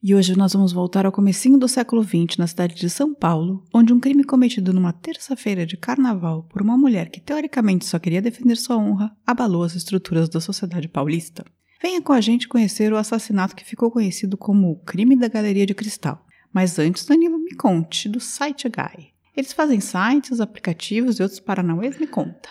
E hoje nós vamos voltar ao comecinho do século XX na cidade de São Paulo, onde um crime cometido numa terça-feira de carnaval por uma mulher que teoricamente só queria defender sua honra abalou as estruturas da sociedade paulista. Venha com a gente conhecer o assassinato que ficou conhecido como o crime da Galeria de Cristal. Mas antes, Danilo, me conte do Site Guy. Eles fazem sites, aplicativos e outros paranauês? Me conta.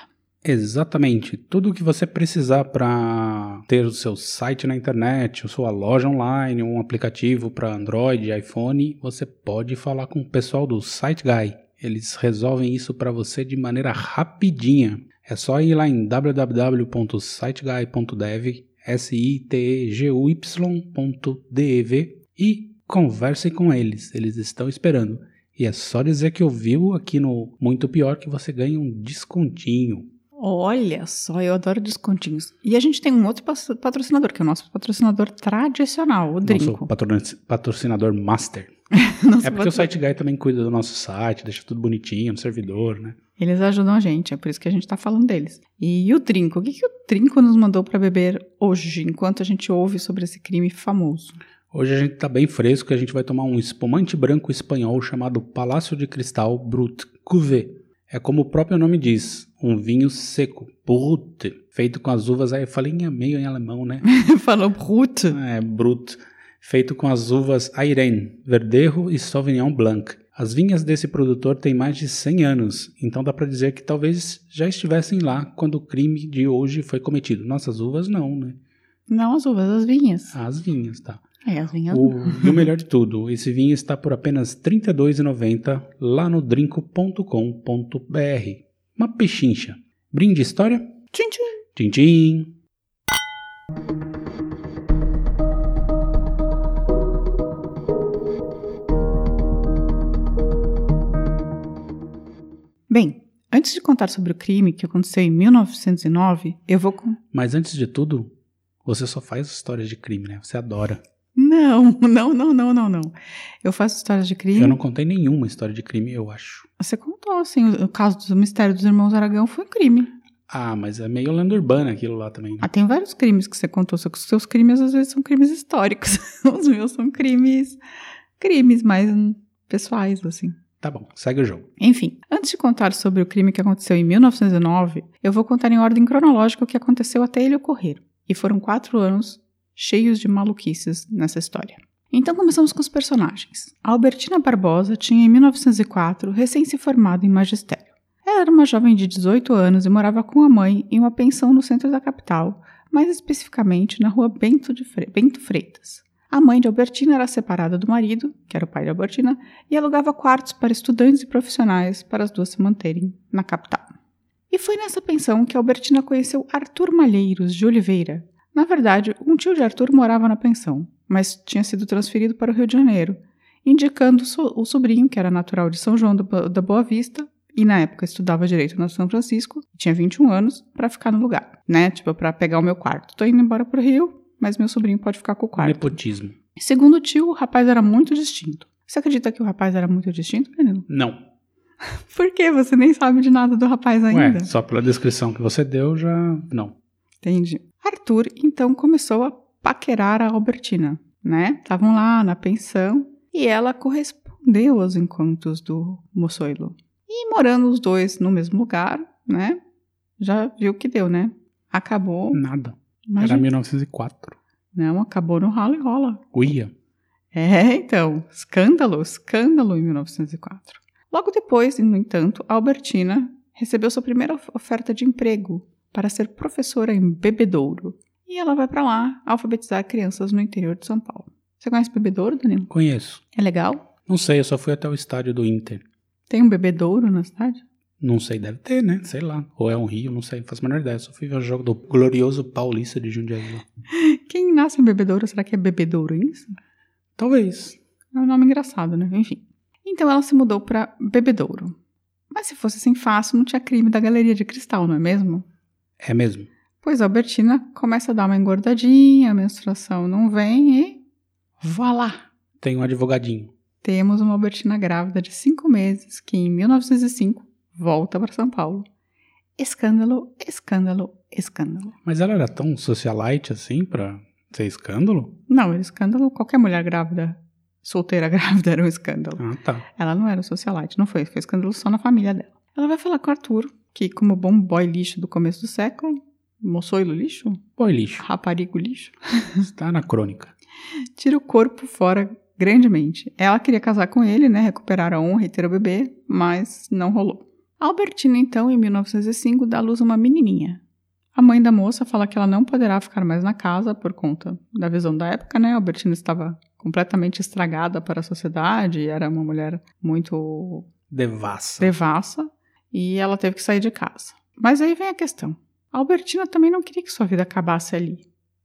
Exatamente. Tudo o que você precisar para ter o seu site na internet, a sua loja online, um aplicativo para Android iPhone, você pode falar com o pessoal do SiteGuy. Eles resolvem isso para você de maneira rapidinha. É só ir lá em www.siteguy.dev, s i t e g u y.dev e converse com eles. Eles estão esperando. E é só dizer que ouviu aqui no Muito Pior que você ganha um descontinho. Olha só, eu adoro descontinhos. E a gente tem um outro patrocinador, que é o nosso patrocinador tradicional, o Drinco. Nosso patrocinador master. é porque o Site Guy também cuida do nosso site, deixa tudo bonitinho no servidor, né? Eles ajudam a gente, é por isso que a gente está falando deles. E o Trinco, o que, que o Trinco nos mandou para beber hoje, enquanto a gente ouve sobre esse crime famoso? Hoje a gente está bem fresco e a gente vai tomar um espumante branco espanhol chamado Palácio de Cristal Brut Cuvée. É como o próprio nome diz, um vinho seco, Brut, feito com as uvas, aí eu falei meio em alemão, né? Falou Brut. É, Brut, feito com as uvas Airen, Verdejo e Sauvignon Blanc. As vinhas desse produtor têm mais de 100 anos, então dá para dizer que talvez já estivessem lá quando o crime de hoje foi cometido. Nossas uvas não, né? Não as uvas, as vinhas. As vinhas, tá. É, as vinhas. O, e o melhor de tudo, esse vinho está por apenas R$ 32,90 lá no drinco.com.br. Uma pechincha. Brinde história? Tchim, tchim. Tchim, tchim. Bem, antes de contar sobre o crime que aconteceu em 1909, eu vou com... Mas antes de tudo, você só faz histórias de crime, né? Você adora. Não, não, não, não, não, não. Eu faço histórias de crime. Eu não contei nenhuma história de crime, eu acho. Você contou, assim, o caso do mistério dos irmãos Aragão foi um crime. Ah, mas é meio lenda urbana aquilo lá também. Né? Ah, tem vários crimes que você contou, só que os seus crimes às vezes são crimes históricos. os meus são crimes, crimes mais pessoais, assim. Tá bom, segue o jogo. Enfim, antes de contar sobre o crime que aconteceu em 1909, eu vou contar em ordem cronológica o que aconteceu até ele ocorrer. E foram quatro anos cheios de maluquices nessa história. Então começamos com os personagens. A Albertina Barbosa tinha em 1904 recém se formado em magistério. Ela era uma jovem de 18 anos e morava com a mãe em uma pensão no centro da capital, mais especificamente na rua Bento, Fre Bento Freitas. A mãe de Albertina era separada do marido, que era o pai de Albertina, e alugava quartos para estudantes e profissionais para as duas se manterem na capital. E foi nessa pensão que Albertina conheceu Arthur Malheiros de Oliveira, na verdade, um tio de Arthur morava na pensão, mas tinha sido transferido para o Rio de Janeiro, indicando o sobrinho, que era natural de São João da Boa Vista, e na época estudava direito na São Francisco, tinha 21 anos, para ficar no lugar, né? Tipo, para pegar o meu quarto. Tô indo embora pro Rio, mas meu sobrinho pode ficar com o quarto. Nepotismo. Segundo o tio, o rapaz era muito distinto. Você acredita que o rapaz era muito distinto, menino? Não. Por quê? Você nem sabe de nada do rapaz ainda? Ué, só pela descrição que você deu, já. Não. Entendi. Arthur então começou a paquerar a Albertina, né? Estavam lá na pensão e ela correspondeu aos encontros do moçoilo. E morando os dois no mesmo lugar, né? Já viu que deu, né? Acabou. Nada. Imagina. Era 1904. Não, acabou no ralo e rola. Uia. É, então, escândalo, escândalo em 1904. Logo depois, no entanto, a Albertina recebeu sua primeira oferta de emprego para ser professora em Bebedouro. E ela vai para lá alfabetizar crianças no interior de São Paulo. Você conhece Bebedouro, Danilo? Conheço. É legal? Não sei, eu só fui até o estádio do Inter. Tem um Bebedouro na cidade? Não sei, deve ter, né? Sei lá. Ou é um rio, não sei, não faço a menor ideia. Só fui ver o jogo do glorioso Paulista de Jundiaí. Quem nasce em Bebedouro, será que é Bebedourense? Talvez. É um nome engraçado, né? Enfim. Então ela se mudou para Bebedouro. Mas se fosse assim fácil, não tinha crime da Galeria de Cristal, não é mesmo? É mesmo. Pois a Albertina começa a dar uma engordadinha, a menstruação não vem e. Voilá! Tem um advogadinho. Temos uma Albertina grávida de cinco meses que, em 1905, volta para São Paulo. Escândalo, escândalo, escândalo. Mas ela era tão socialite assim pra ser escândalo? Não, era escândalo. Qualquer mulher grávida, solteira grávida, era um escândalo. Ah, tá. Ela não era socialite, não foi. Foi escândalo só na família dela. Ela vai falar com o Arthur, que, como bom boy lixo do começo do século, moçoilo lixo, Boy lixo. raparigo lixo, Está na crônica. tira o corpo fora grandemente. Ela queria casar com ele, né, recuperar a honra e ter o bebê, mas não rolou. Albertina, então, em 1905, dá à luz uma menininha. A mãe da moça fala que ela não poderá ficar mais na casa por conta da visão da época, né? Albertina estava completamente estragada para a sociedade, era uma mulher muito Devassa. devassa e ela teve que sair de casa. Mas aí vem a questão. A Albertina também não queria que sua vida acabasse ali.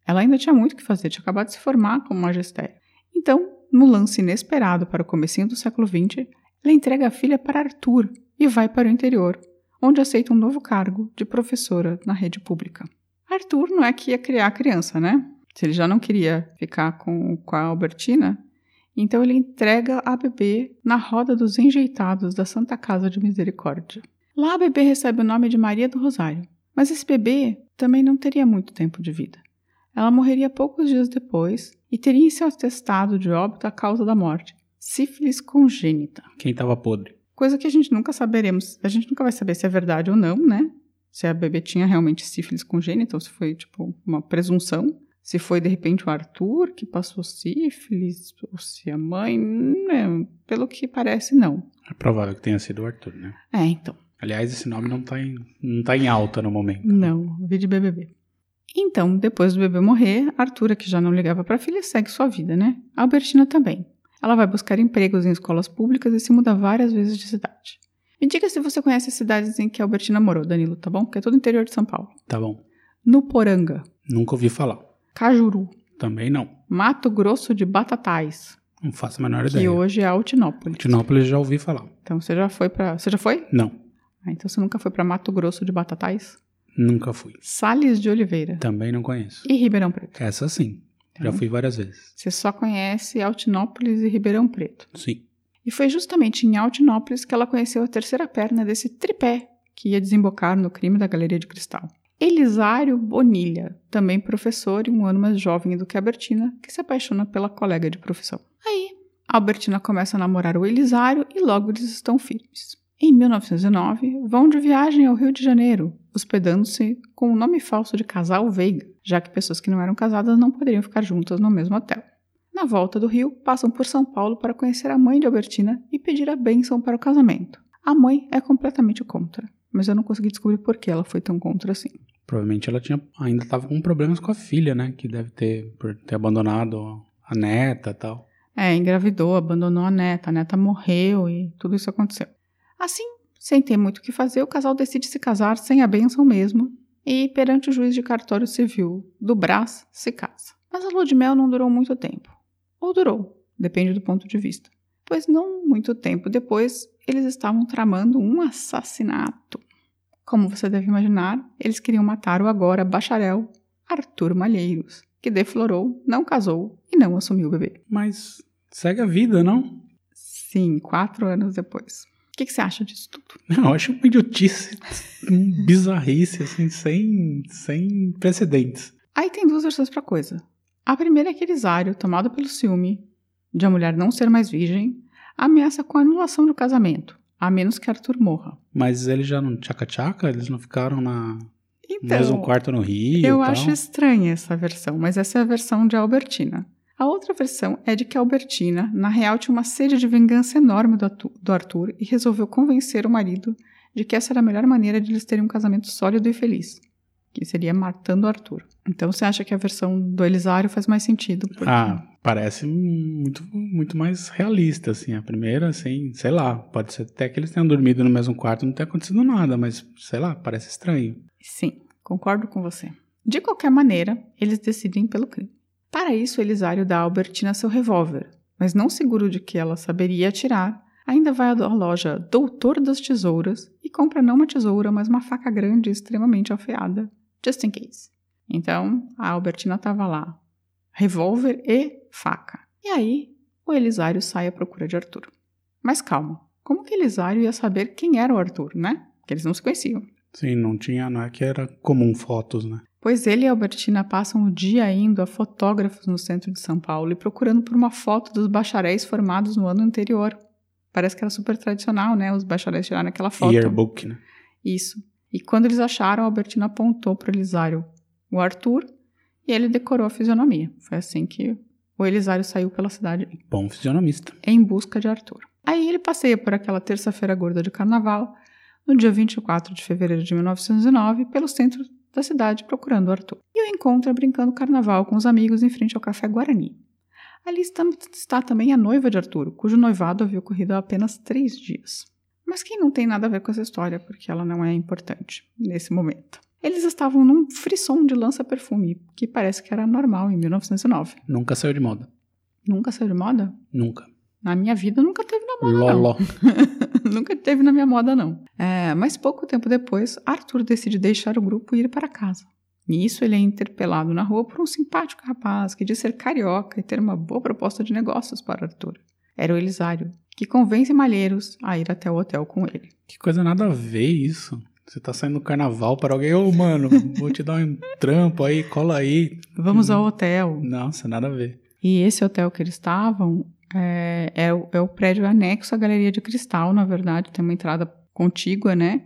Ela ainda tinha muito o que fazer, tinha acabado de se formar como magistério. Então, no lance inesperado para o comecinho do século XX, ela entrega a filha para Arthur e vai para o interior, onde aceita um novo cargo de professora na rede pública. Arthur não é que ia criar a criança, né? Se ele já não queria ficar com, com a Albertina, então ele entrega a bebê na roda dos enjeitados da Santa Casa de Misericórdia. Lá a bebê recebe o nome de Maria do Rosário, mas esse bebê também não teria muito tempo de vida. Ela morreria poucos dias depois e teria em seu atestado de óbito a causa da morte, sífilis congênita. Quem tava podre? Coisa que a gente nunca saberemos, a gente nunca vai saber se é verdade ou não, né? Se a bebê tinha realmente sífilis congênita ou se foi, tipo, uma presunção. Se foi, de repente, o Arthur que passou sífilis, ou se a mãe. Né? Pelo que parece, não. É provável que tenha sido o Arthur, né? É, então. Aliás, esse nome não tá em, não tá em alta no momento. Não, vi de BBB. Então, depois do bebê morrer, Arthur, que já não ligava para a filha, segue sua vida, né? A Albertina também. Ela vai buscar empregos em escolas públicas e se muda várias vezes de cidade. Me diga se você conhece as cidades em que a Albertina morou, Danilo, tá bom? Que é todo o interior de São Paulo. Tá bom. Nuporanga, Nunca ouvi falar. Cajuru, Também não. Mato Grosso de Batatais, Não faço a menor que ideia. hoje é Altinópolis. Tinópolis já ouvi falar. Então você já foi para, você já foi? Não, Ah, então você nunca foi para Mato Grosso de Batatais? nunca fui. Sales de Oliveira Também não conheço. e Ribeirão Preto. Essa sim. Já Tá. fui várias vezes. Você só conhece Altinópolis e Ribeirão Preto. Sim. E foi justamente em Altinópolis que ela conheceu a terceira perna desse tripé que ia desembocar no crime da Galeria de Cristal. Elisário Bonilha, também professor e um ano mais jovem do que a Albertina, que se apaixona pela colega de profissão. Aí, Albertina começa a namorar o Elisário e logo eles estão firmes. Em 1909, vão de viagem ao Rio de Janeiro, hospedando-se com o nome falso de Casal Veiga, já que pessoas que não eram casadas não poderiam ficar juntas no mesmo hotel. Na volta do Rio, passam por São Paulo para conhecer a mãe de Albertina e pedir a bênção para o casamento. A mãe é completamente contra, mas eu não consegui descobrir por que ela foi tão contra assim. Provavelmente ela tinha, ainda tava com problemas com a filha, né? Que deve ter, por ter abandonado a neta tal. É, engravidou, abandonou a neta, a neta morreu e tudo isso aconteceu. Assim, sem ter muito o que fazer, o casal decide se casar sem a bênção mesmo e, perante o juiz de cartório civil do Brás, se casa. Mas a lua de mel não durou muito tempo. Ou durou, depende do ponto de vista. Pois não muito tempo depois, eles estavam tramando um assassinato. Como você deve imaginar, eles queriam matar o agora bacharel Arthur Malheiros, que deflorou, não casou e não assumiu o bebê. Mas segue a vida, não? Sim, quatro anos depois. O que, que você acha disso tudo? Não, eu acho uma idiotice, um bizarrice, assim, sem, sem precedentes. Aí tem duas versões pra coisa. A primeira é que Elisário, tomado pelo ciúme de a mulher não ser mais virgem, ameaça com a anulação do casamento, a menos que Arthur morra. Mas eles já não tchaca-tchaca? Eles não ficaram na Então, mesmo quarto no Rio eu acho estranha essa versão, mas essa é a versão de Albertina. A outra versão é de que Albertina, na real, tinha uma sede de vingança enorme do Arthur e resolveu convencer o marido de que essa era a melhor maneira de eles terem um casamento sólido e feliz, que seria matando o Arthur. Então você acha que a versão do Elisário faz mais sentido? porque- Ah, parece muito, muito mais realista, assim. A primeira, assim, sei lá, pode ser até que eles tenham dormido no mesmo quarto e não tenha acontecido nada, mas, sei lá, parece estranho. Sim, concordo com você. De qualquer maneira, eles decidem pelo crime. Para isso, Elisário dá a Albertina seu revólver, mas não seguro de que ela saberia atirar, ainda vai à loja Doutor das Tesouras e compra não uma tesoura, mas uma faca grande extremamente afiada, just in case. Então, a Albertina estava lá, revólver e faca. E aí, o Elisário sai à procura de Arthur. Mas calma, como que Elisário ia saber quem era o Arthur, né? Porque eles não se conheciam. Sim, não tinha, não é que era comum fotos, né? Pois ele e Albertina passam o dia indo a fotógrafos no centro de São Paulo e procurando por uma foto dos bacharéis formados no ano anterior. Parece que era super tradicional, né? Os bacharéis tiraram aquela foto. Yearbook, né? Isso. E quando eles acharam, Albertina apontou para o Elisário o Arthur e ele decorou a fisionomia. Foi assim que o Elisário saiu pela cidade Bom fisionomista. em busca de Arthur. Aí ele passeia por aquela terça-feira gorda de carnaval, no dia 24 de fevereiro de 1909, pelo centro da cidade procurando Arthur. E o encontra brincando carnaval com os amigos em frente ao Café Guarani. Ali está, está também a noiva de Arthur, cujo noivado havia ocorrido há apenas três dias. Mas quem não tem nada a ver com essa história, porque ela não é importante nesse momento. Eles estavam num frisson de lança-perfume, que parece que era normal em 1909. Nunca saiu de moda. Nunca saiu de moda? Nunca. Na minha vida nunca teve na moda, não. Loló. nunca teve na minha moda, não. É, mas pouco tempo depois, Arthur decide deixar o grupo e ir para casa. Nisso, ele é interpelado na rua por um simpático rapaz que diz ser carioca e ter uma boa proposta de negócios para Arthur. Era o Elisário, que convence Malheiros a ir até o hotel com ele. Que coisa nada a ver isso. Você tá saindo do carnaval para alguém, ô mano, vou te dar um trampo aí, cola aí. Vamos ao hotel. Nossa, nada a ver. E esse hotel que eles estavam é, é, o, é o prédio anexo à Galeria de Cristal, na verdade, tem uma entrada contígua, né?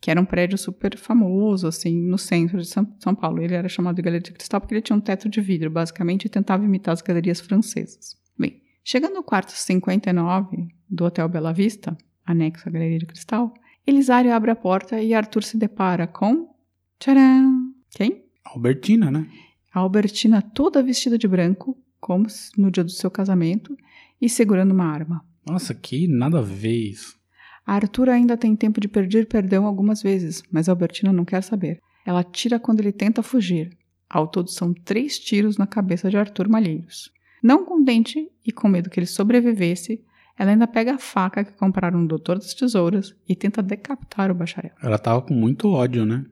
Que era um prédio super famoso, assim, no centro de São, São Paulo. Ele era chamado de Galeria de Cristal porque ele tinha um teto de vidro, basicamente, e tentava imitar as galerias francesas. Bem, chegando no quarto 59 do Hotel Bela Vista, anexo à Galeria de Cristal, Elisário abre a porta e Arthur se depara com. Tcharam! Quem? Albertina, né? A Albertina toda vestida de branco, como no dia do seu casamento, e segurando uma arma. Nossa, que nada a ver isso. A Arthur ainda tem tempo de pedir perdão algumas vezes, mas a Albertina não quer saber. Ela tira quando ele tenta fugir. Ao todo são três tiros na cabeça de Arthur Malheiros. Não contente e com medo que ele sobrevivesse, ela ainda pega a faca que compraram no Doutor das Tesouras e tenta decapitar o bacharel. Ela tava com muito ódio, né?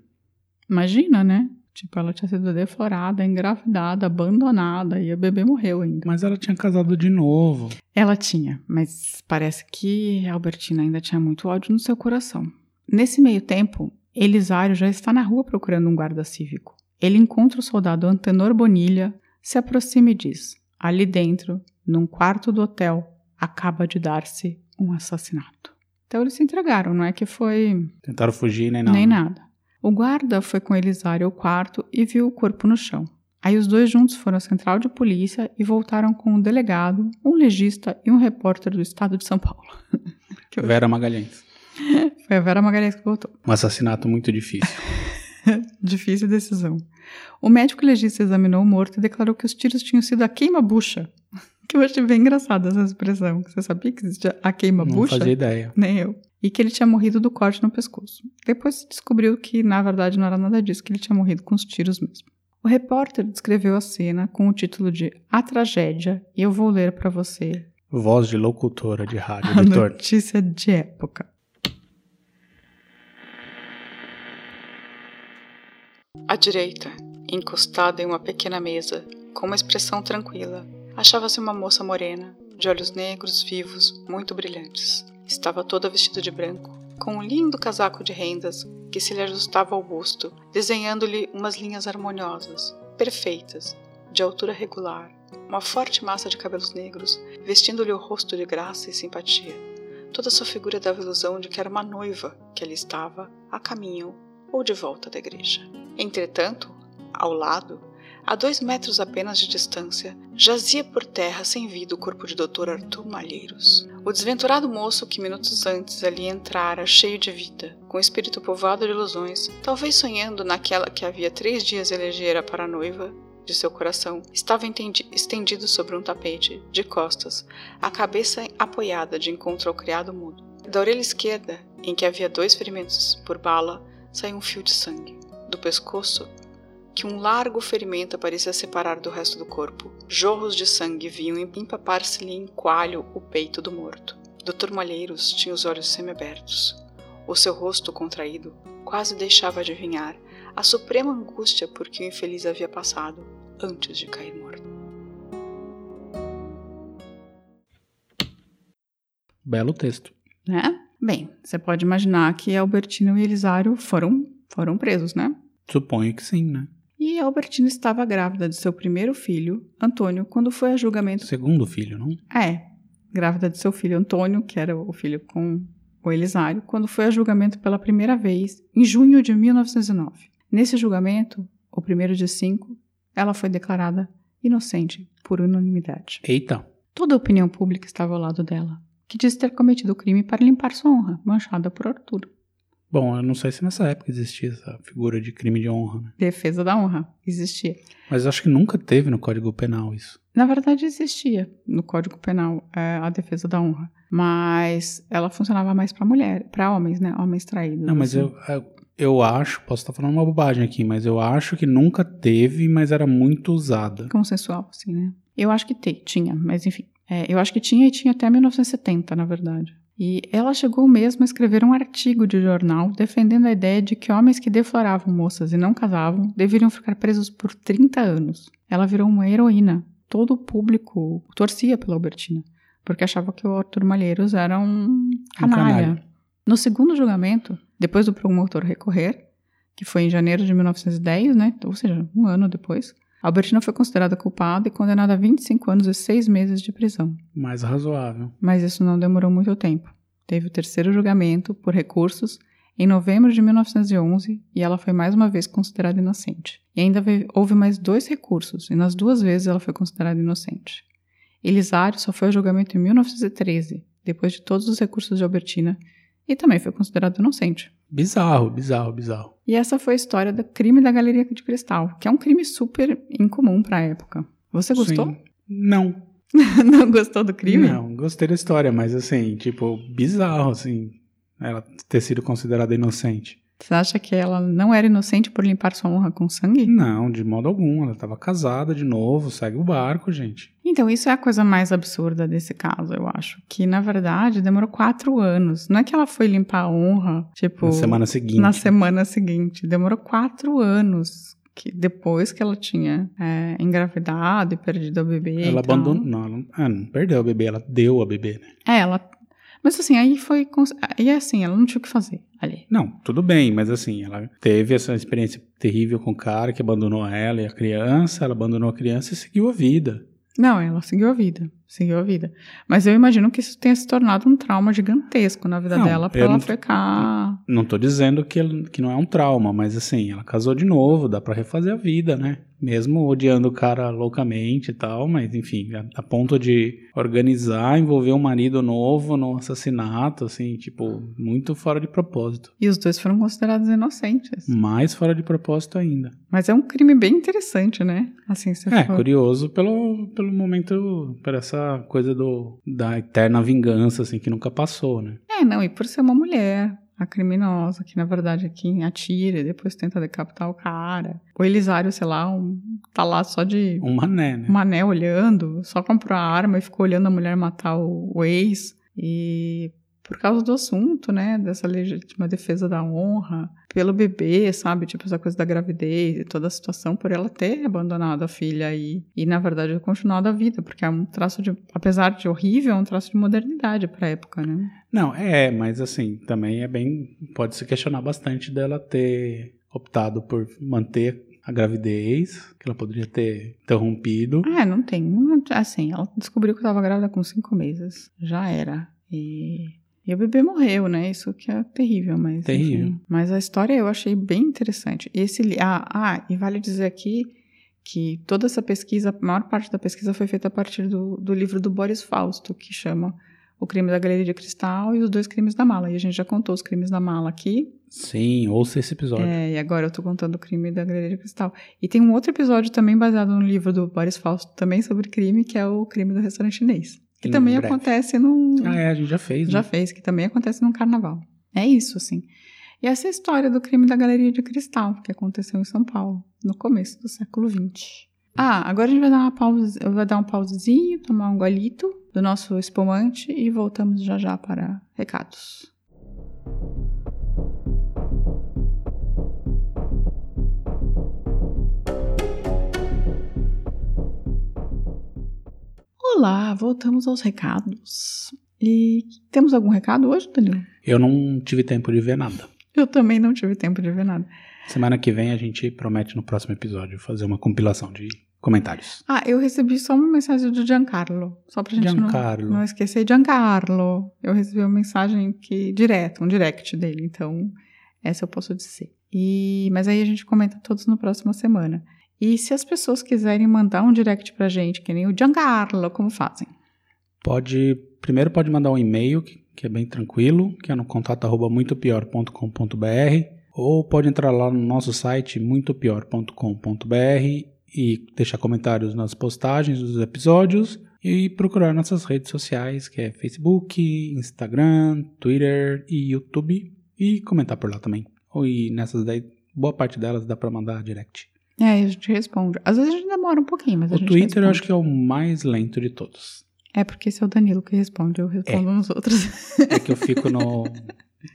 Imagina, né? Tipo, ela tinha sido deflorada, engravidada, abandonada e o bebê morreu ainda. Mas ela tinha casado de novo. Ela tinha, mas parece que a Albertina ainda tinha muito ódio no seu coração. Nesse meio tempo, Elisário já está na rua procurando um guarda cívico. Ele encontra o soldado Antenor Bonilha, se aproxima e diz: Ali dentro, num quarto do hotel, acaba de dar-se um assassinato. Então eles se entregaram, não é que foi Tentaram fugir, nem nada. nem nada. O guarda foi com Elisário ao quarto e viu o corpo no chão. Aí os dois juntos foram à central de polícia e voltaram com um delegado, um legista e um repórter do estado de São Paulo. Vera Magalhães. Foi a Vera Magalhães que voltou. Um assassinato muito difícil. Difícil decisão. O médico legista examinou o morto e declarou que os tiros tinham sido a queima-bucha. Que eu achei bem engraçada essa expressão. Você sabia que existia a Não queima-bucha? fazia ideia. Nem eu. E que ele tinha morrido do corte no pescoço. Depois se descobriu que, na verdade, não era nada disso, que ele tinha morrido com os tiros mesmo. O repórter descreveu a cena com o título de A Tragédia e eu vou ler para você Voz de locutora de rádio, a notícia de época. À direita, encostada em uma pequena mesa, com uma expressão tranquila, achava-se uma moça morena, de olhos negros vivos, muito brilhantes. Estava toda vestida de branco, com um lindo casaco de rendas que se lhe ajustava ao busto, desenhando-lhe umas linhas harmoniosas, perfeitas, de altura regular, uma forte massa de cabelos negros, vestindo-lhe o rosto de graça e simpatia. Toda sua figura dava ilusão de que era uma noiva que ali estava, a caminho ou de volta da igreja. Entretanto, ao lado, a dois metros apenas de distância, jazia por terra sem vida o corpo de Dr. Arthur Malheiros. O desventurado moço que minutos antes ali entrara cheio de vida, com o espírito povoado de ilusões, talvez sonhando naquela que havia três dias elegera para a noiva de seu coração, estava estendido sobre um tapete, de costas, a cabeça apoiada de encontro ao criado mudo. Da orelha esquerda, em que havia dois ferimentos por bala, saiu um fio de sangue. Do pescoço, que um largo ferimento parecia separar do resto do corpo. Jorros de sangue vinham empapar-se-lhe em coalho o peito do morto. Dr. Malheiros tinha os olhos semiabertos. O seu rosto contraído quase deixava adivinhar a suprema angústia por que o infeliz havia passado antes de cair morto. Belo texto. Né? Bem, você pode imaginar que Albertino e Elisário foram, foram presos, né? Suponho que sim, né? E Albertina estava grávida de seu primeiro filho, Antônio, quando foi a julgamento. Segundo filho, não? É, grávida de seu filho Antônio, que era o filho com o Elisário, quando foi a julgamento pela primeira vez, em junho de 1909. Nesse julgamento, o primeiro de cinco, ela foi declarada inocente por unanimidade. Eita. Toda a opinião pública estava ao lado dela, que disse ter cometido o crime para limpar sua honra, manchada por Arturo. Bom, eu não sei se nessa época existia essa figura de crime de honra, né? Defesa da honra existia. Mas acho que nunca teve no Código Penal isso. Na verdade, existia no Código Penal é, a defesa da honra, mas ela funcionava mais para mulher, para homens, né? Homens traídos. Não, mas assim. eu, eu, eu acho, posso estar falando uma bobagem aqui, mas eu acho que nunca teve, mas era muito usada. Consensual, assim, né? Eu acho que te, tinha, mas enfim. É, eu acho que tinha e tinha até 1970, na verdade. E ela chegou mesmo a escrever um artigo de jornal defendendo a ideia de que homens que defloravam moças e não casavam deveriam ficar presos por 30 anos. Ela virou uma heroína. Todo o público torcia pela Albertina, porque achava que o Arthur Malheiros era um canalha. No segundo julgamento, depois do promotor recorrer, que foi em janeiro de 1910, né? ou seja, um ano depois, Albertina foi considerada culpada e condenada a 25 anos e 6 meses de prisão. Mais razoável. Mas isso não demorou muito tempo. Teve o terceiro julgamento, por recursos, em novembro de 1911 e ela foi mais uma vez considerada inocente. E ainda houve mais dois recursos, e nas duas vezes ela foi considerada inocente. Elisário só foi ao julgamento em 1913, depois de todos os recursos de Albertina, e também foi considerado inocente. Bizarro, bizarro, bizarro. E essa foi a história do crime da Galeria de Cristal, que é um crime super incomum para a época. Você gostou? Sim. Não. Não gostou do crime? Não, gostei da história, mas assim, tipo, bizarro, assim, ela ter sido considerada inocente. Você acha que ela não era inocente por limpar sua honra com sangue? Não, de modo algum. Ela estava casada de novo, segue o barco, gente. Então, isso é a coisa mais absurda desse caso, eu acho. Que, na verdade, demorou quatro anos. Não é que ela foi limpar a honra, tipo. Na semana seguinte. Na semana seguinte. Demorou quatro anos. Que depois que ela tinha é, engravidado e perdido o bebê. Ela e tal. abandonou. Não, ela não, ah, não perdeu o bebê, ela deu a bebê, né? É, ela. Mas assim, aí foi. E assim, ela não tinha o que fazer ali. Não, tudo bem, mas assim, ela teve essa experiência terrível com o cara que abandonou ela e a criança, ela abandonou a criança e seguiu a vida. Não, ela seguiu a vida. Seguiu a vida. Mas eu imagino que isso tenha se tornado um trauma gigantesco na vida Não, dela pra eu ela não- ficar. Não tô dizendo que, que não é um trauma, mas assim, ela casou de novo, dá pra refazer a vida, né? Mesmo odiando o cara loucamente e tal, mas enfim, a, a ponto de organizar, envolver um marido novo no assassinato, assim, tipo, muito fora de propósito. E os dois foram considerados inocentes. Mais fora de propósito ainda. Mas é um crime bem interessante, né? Assim, se É, for. curioso pelo, pelo momento, por essa coisa do, da eterna vingança, assim, que nunca passou, né? É, não, e por ser uma mulher, a criminosa, que na verdade é quem atira e depois tenta decapitar o cara. O Elisário, sei lá, um, tá lá só de Um mané, né? um mané olhando, só comprou a arma e ficou olhando a mulher matar o, o ex. E por causa do assunto, né, dessa legítima defesa da honra, pelo bebê, sabe, tipo essa coisa da gravidez e toda a situação, por ela ter abandonado a filha e, e na verdade, continuado a vida, porque é um traço de, apesar de horrível, é um traço de modernidade pra época, né? Não, é, mas assim, também é bem. Pode se questionar bastante dela ter optado por manter a gravidez, que ela poderia ter interrompido. Ah, não tem, assim, ela descobriu que estava grávida com cinco meses, já era, e... E o bebê morreu, né? Isso que é terrível, mas. Terrível. enfim. Mas a história eu achei bem interessante. Esse ah, ah, e vale dizer aqui que toda essa pesquisa, a maior parte da pesquisa foi feita a partir do, do livro do Boris Fausto, que chama O Crime da Galeria de Cristal e os Dois Crimes da Mala. E a gente já contou os crimes da mala aqui. Sim, ouça esse episódio. É, e agora eu tô contando o crime da Galeria de Cristal. E tem um outro episódio também baseado no livro do Boris Fausto, também sobre crime, que é o crime do restaurante chinês. Que também breve. acontece num. Ah, é, a gente já fez, Já né? fez, que também acontece num carnaval. É isso, assim. E essa é a história do crime da Galeria de Cristal, que aconteceu em São Paulo, no começo do século XX. Ah, agora a gente vai dar uma pausa, eu vou dar um pausezinho, tomar um golito do nosso espumante e voltamos já já para recados. Olá, voltamos aos recados. E temos algum recado hoje, Danilo? Eu não tive tempo de ver nada. Eu também não tive tempo de ver nada. Semana que vem a gente promete no próximo episódio fazer uma compilação de comentários. Ah, eu recebi só uma mensagem do Giancarlo, só pra gente não, Giancarlo. não esquecer. Giancarlo, eu recebi uma mensagem que direto, um direct dele, então essa eu posso dizer. E, mas aí a gente comenta todos na próxima semana. E se as pessoas quiserem mandar um direct pra gente, que nem o Giancarlo, como fazem? Pode, primeiro pode mandar um e-mail, que, é bem tranquilo, que é no contato arroba muitopior.com.br, ou pode entrar lá no nosso site muitopior.com.br e deixar comentários nas postagens dos episódios e procurar nossas redes sociais, que é Facebook, Instagram, Twitter e YouTube, e comentar por lá também. Ou e nessas daí, boa parte delas dá pra mandar direct. É, a gente responde. Às vezes a gente demora um pouquinho, mas a O gente Twitter eu responde. acho que é o mais lento de todos. É porque esse é o Danilo que responde, eu respondo nos outros. É que eu fico no,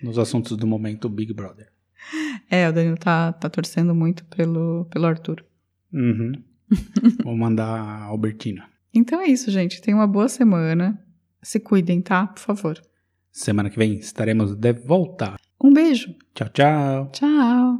nos assuntos do momento Big Brother. É, o Danilo tá, tá torcendo muito pelo, pelo Arthur. Uhum. Vou mandar a Albertina. Então é isso, gente. Tenham uma boa semana. Se cuidem, tá? Por favor. Semana que vem estaremos de volta. Um beijo. Tchau, tchau. Tchau.